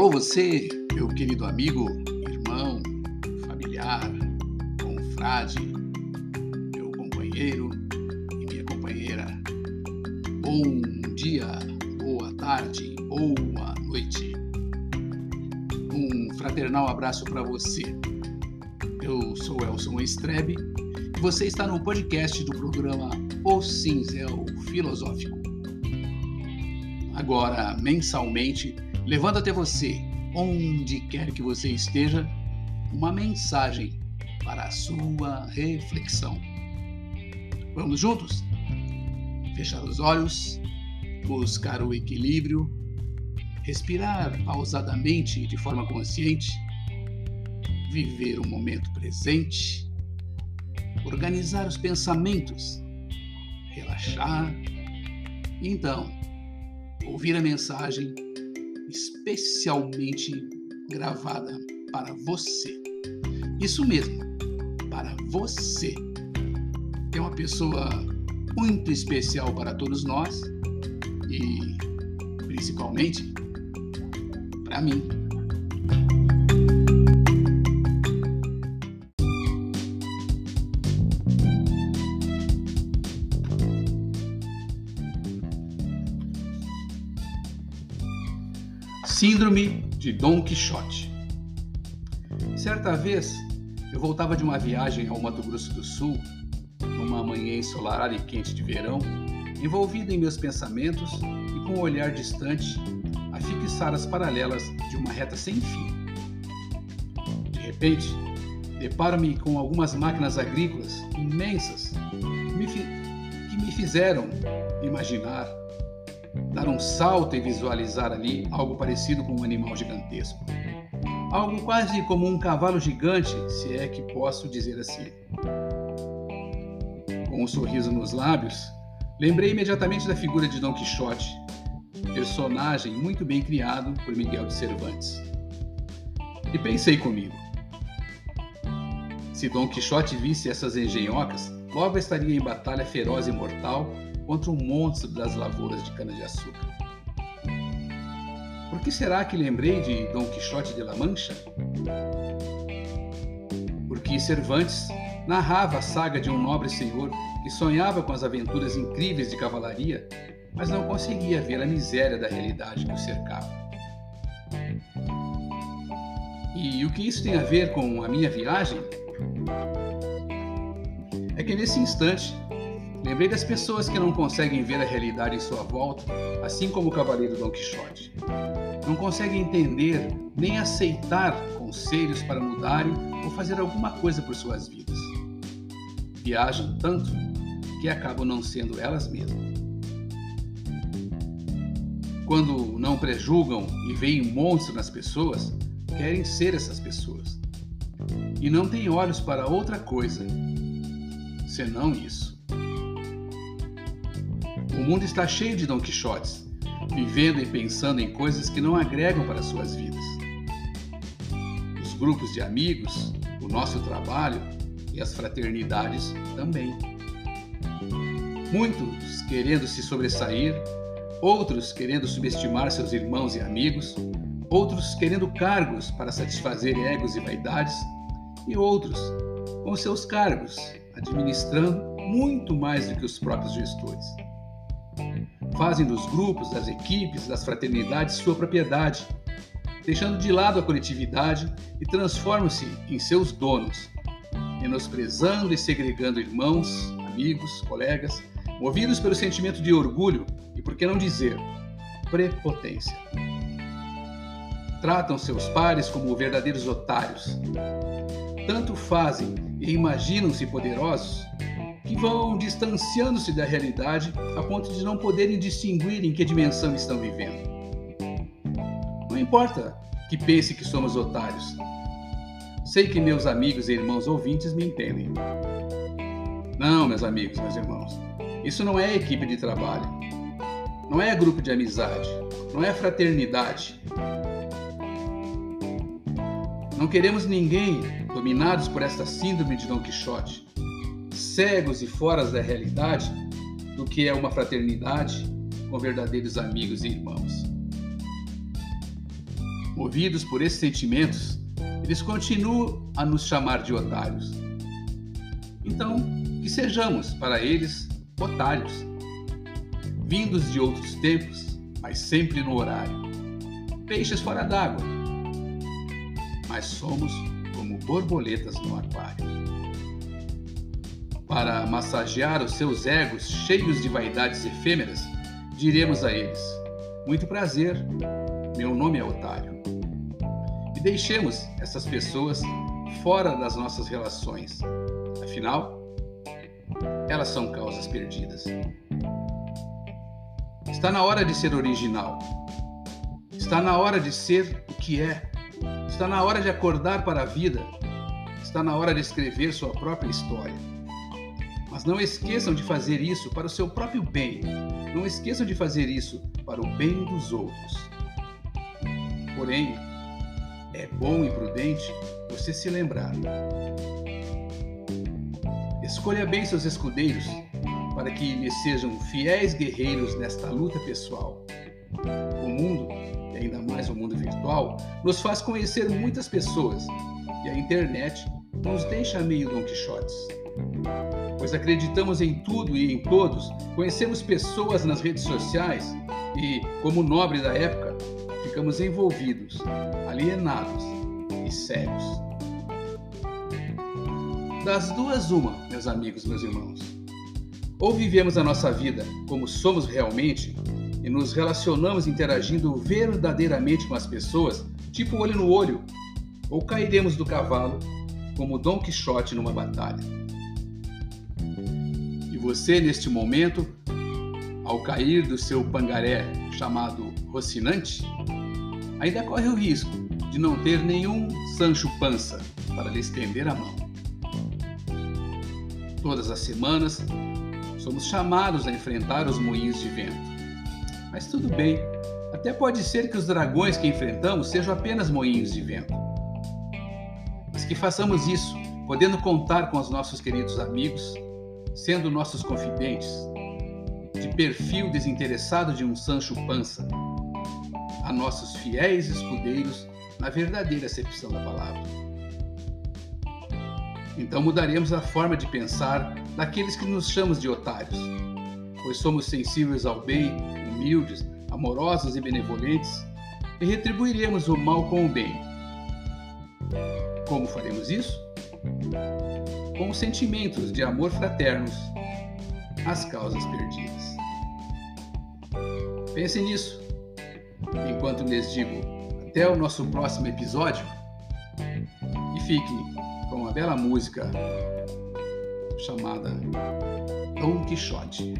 Alô, você, meu querido amigo, irmão, familiar, confrade, meu companheiro e minha companheira. Bom dia, boa tarde, boa noite. Um fraternal abraço para você. Eu sou Elson Estrebe e você está no podcast do programa O Cinzel Filosófico. Agora, mensalmente, levando até você, onde quer que você esteja, uma mensagem para a sua reflexão. Vamos juntos? Fechar os olhos, buscar o equilíbrio, respirar pausadamente de forma consciente, viver o momento presente, organizar os pensamentos, relaxar e então ouvir a mensagem especialmente gravada para você. Isso mesmo, para você. É uma pessoa muito especial para todos nós e principalmente para mim. Síndrome de Dom Quixote. Certa vez, eu voltava de uma viagem ao Mato Grosso do Sul, numa manhã ensolarada e quente de verão, envolvido em meus pensamentos e com um olhar distante a fixar as paralelas de uma reta sem fim. De repente, deparo-me com algumas máquinas agrícolas imensas que me fizeram imaginar dar um salto e visualizar ali algo parecido com um animal gigantesco. Algo quase como um cavalo gigante, se é que posso dizer assim. Com um sorriso nos lábios, lembrei imediatamente da figura de Dom Quixote, personagem muito bem criado por Miguel de Cervantes. E pensei comigo: se Dom Quixote visse essas engenhocas, logo estaria em batalha feroz e mortal contra um monstro das lavouras de cana-de-açúcar. Por que será que lembrei de Dom Quixote de La Mancha? Porque Cervantes narrava a saga de um nobre senhor que sonhava com as aventuras incríveis de cavalaria, mas não conseguia ver a miséria da realidade que o cercava. E o que isso tem a ver com a minha viagem? É que nesse instante Lembrei das pessoas que não conseguem ver a realidade em sua volta, assim como o cavaleiro Dom Quixote. Não conseguem entender nem aceitar conselhos para mudarem ou fazer alguma coisa por suas vidas. Viajam tanto que acabam não sendo elas mesmas. Quando não prejulgam e veem monstro nas pessoas, querem ser essas pessoas. E não têm olhos para outra coisa senão isso. O mundo está cheio de Dom Quixotes, vivendo e pensando em coisas que não agregam para suas vidas. Os grupos de amigos, o nosso trabalho e as fraternidades também. Muitos querendo se sobressair, outros querendo subestimar seus irmãos e amigos, outros querendo cargos para satisfazer egos e vaidades, e outros com seus cargos administrando muito mais do que os próprios gestores fazem dos grupos, das equipes, das fraternidades sua propriedade, deixando de lado a coletividade e transformam-se em seus donos, menosprezando e segregando irmãos, amigos, colegas, movidos pelo sentimento de orgulho e, por que não dizer, prepotência. Tratam seus pares como verdadeiros otários. Tanto fazem e imaginam-se poderosos que vão distanciando-se da realidade a ponto de não poderem distinguir em que dimensão estão vivendo. Não importa que pense que somos otários. Sei que meus amigos e irmãos ouvintes me entendem. Não, meus amigos, meus irmãos, isso não é equipe de trabalho. Não é grupo de amizade. Não é fraternidade. Não queremos ninguém dominados por esta síndrome de Dom Quixote cegos e fora da realidade do que é uma fraternidade com verdadeiros amigos e irmãos. Movidos por esses sentimentos, eles continuam a nos chamar de otários. Então, que sejamos para eles otários, vindos de outros tempos, mas sempre no horário. Peixes fora d'água, mas somos como borboletas no aquário. Para massagear os seus egos cheios de vaidades efêmeras, diremos a eles: Muito prazer, meu nome é Otário. E deixemos essas pessoas fora das nossas relações. Afinal, elas são causas perdidas. Está na hora de ser original. Está na hora de ser o que é. Está na hora de acordar para a vida. Está na hora de escrever sua própria história. Mas não esqueçam de fazer isso para o seu próprio bem. Não esqueçam de fazer isso para o bem dos outros. Porém, é bom e prudente você se lembrar. Escolha bem seus escudeiros para que lhes sejam fiéis guerreiros nesta luta pessoal. O mundo, e ainda mais o mundo virtual, nos faz conhecer muitas pessoas e a internet nos deixa meio Don Quixotes. Pois acreditamos em tudo e em todos, conhecemos pessoas nas redes sociais e, como nobre da época, ficamos envolvidos, alienados e cegos. Das duas, uma, meus amigos, meus irmãos. Ou vivemos a nossa vida como somos realmente e nos relacionamos interagindo verdadeiramente com as pessoas, tipo olho no olho, ou cairemos do cavalo como Dom Quixote numa batalha. Você, neste momento, ao cair do seu pangaré chamado Rocinante, ainda corre o risco de não ter nenhum Sancho Pança para lhe estender a mão. Todas as semanas, somos chamados a enfrentar os moinhos de vento. Mas tudo bem, até pode ser que os dragões que enfrentamos sejam apenas moinhos de vento. Mas que façamos isso, podendo contar com os nossos queridos amigos, sendo nossos confidentes, de perfil desinteressado de um Sancho Pança, a nossos fiéis escudeiros na verdadeira acepção da palavra. Então mudaremos a forma de pensar daqueles que nos chamamos de otários, pois somos sensíveis ao bem, humildes, amorosos e benevolentes, e retribuiremos o mal com o bem. Como faremos isso? Com os sentimentos de amor fraternos às causas perdidas. Pense nisso, enquanto lhes digo até o nosso próximo episódio e fiquem com uma bela música chamada Don Quixote.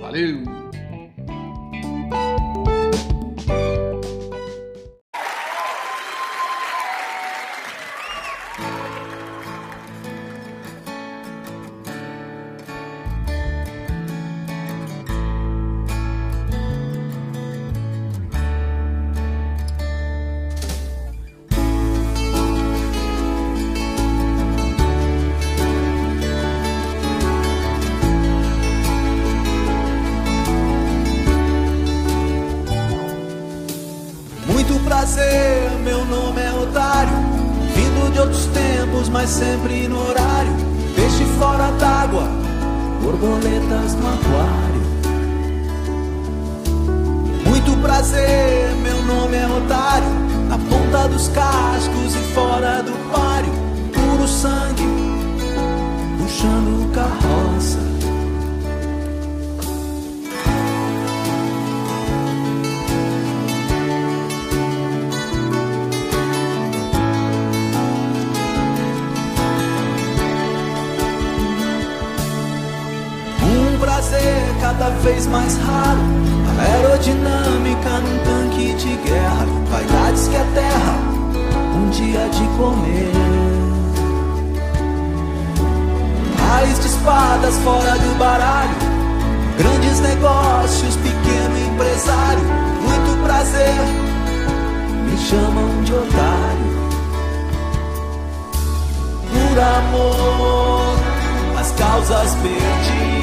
Valeu! Meu nome é Otário. Vindo de outros tempos, mas sempre no horário. Peixe fora d'água, borboletas no aquário. Muito prazer, meu nome é Otário. Na ponta dos cascos e fora do páreo. Puro sangue, dia de comer. Raiz de espadas fora do baralho. Grandes negócios, pequeno empresário. Muito prazer, me chamam de otário. Por amor, as causas perdidas.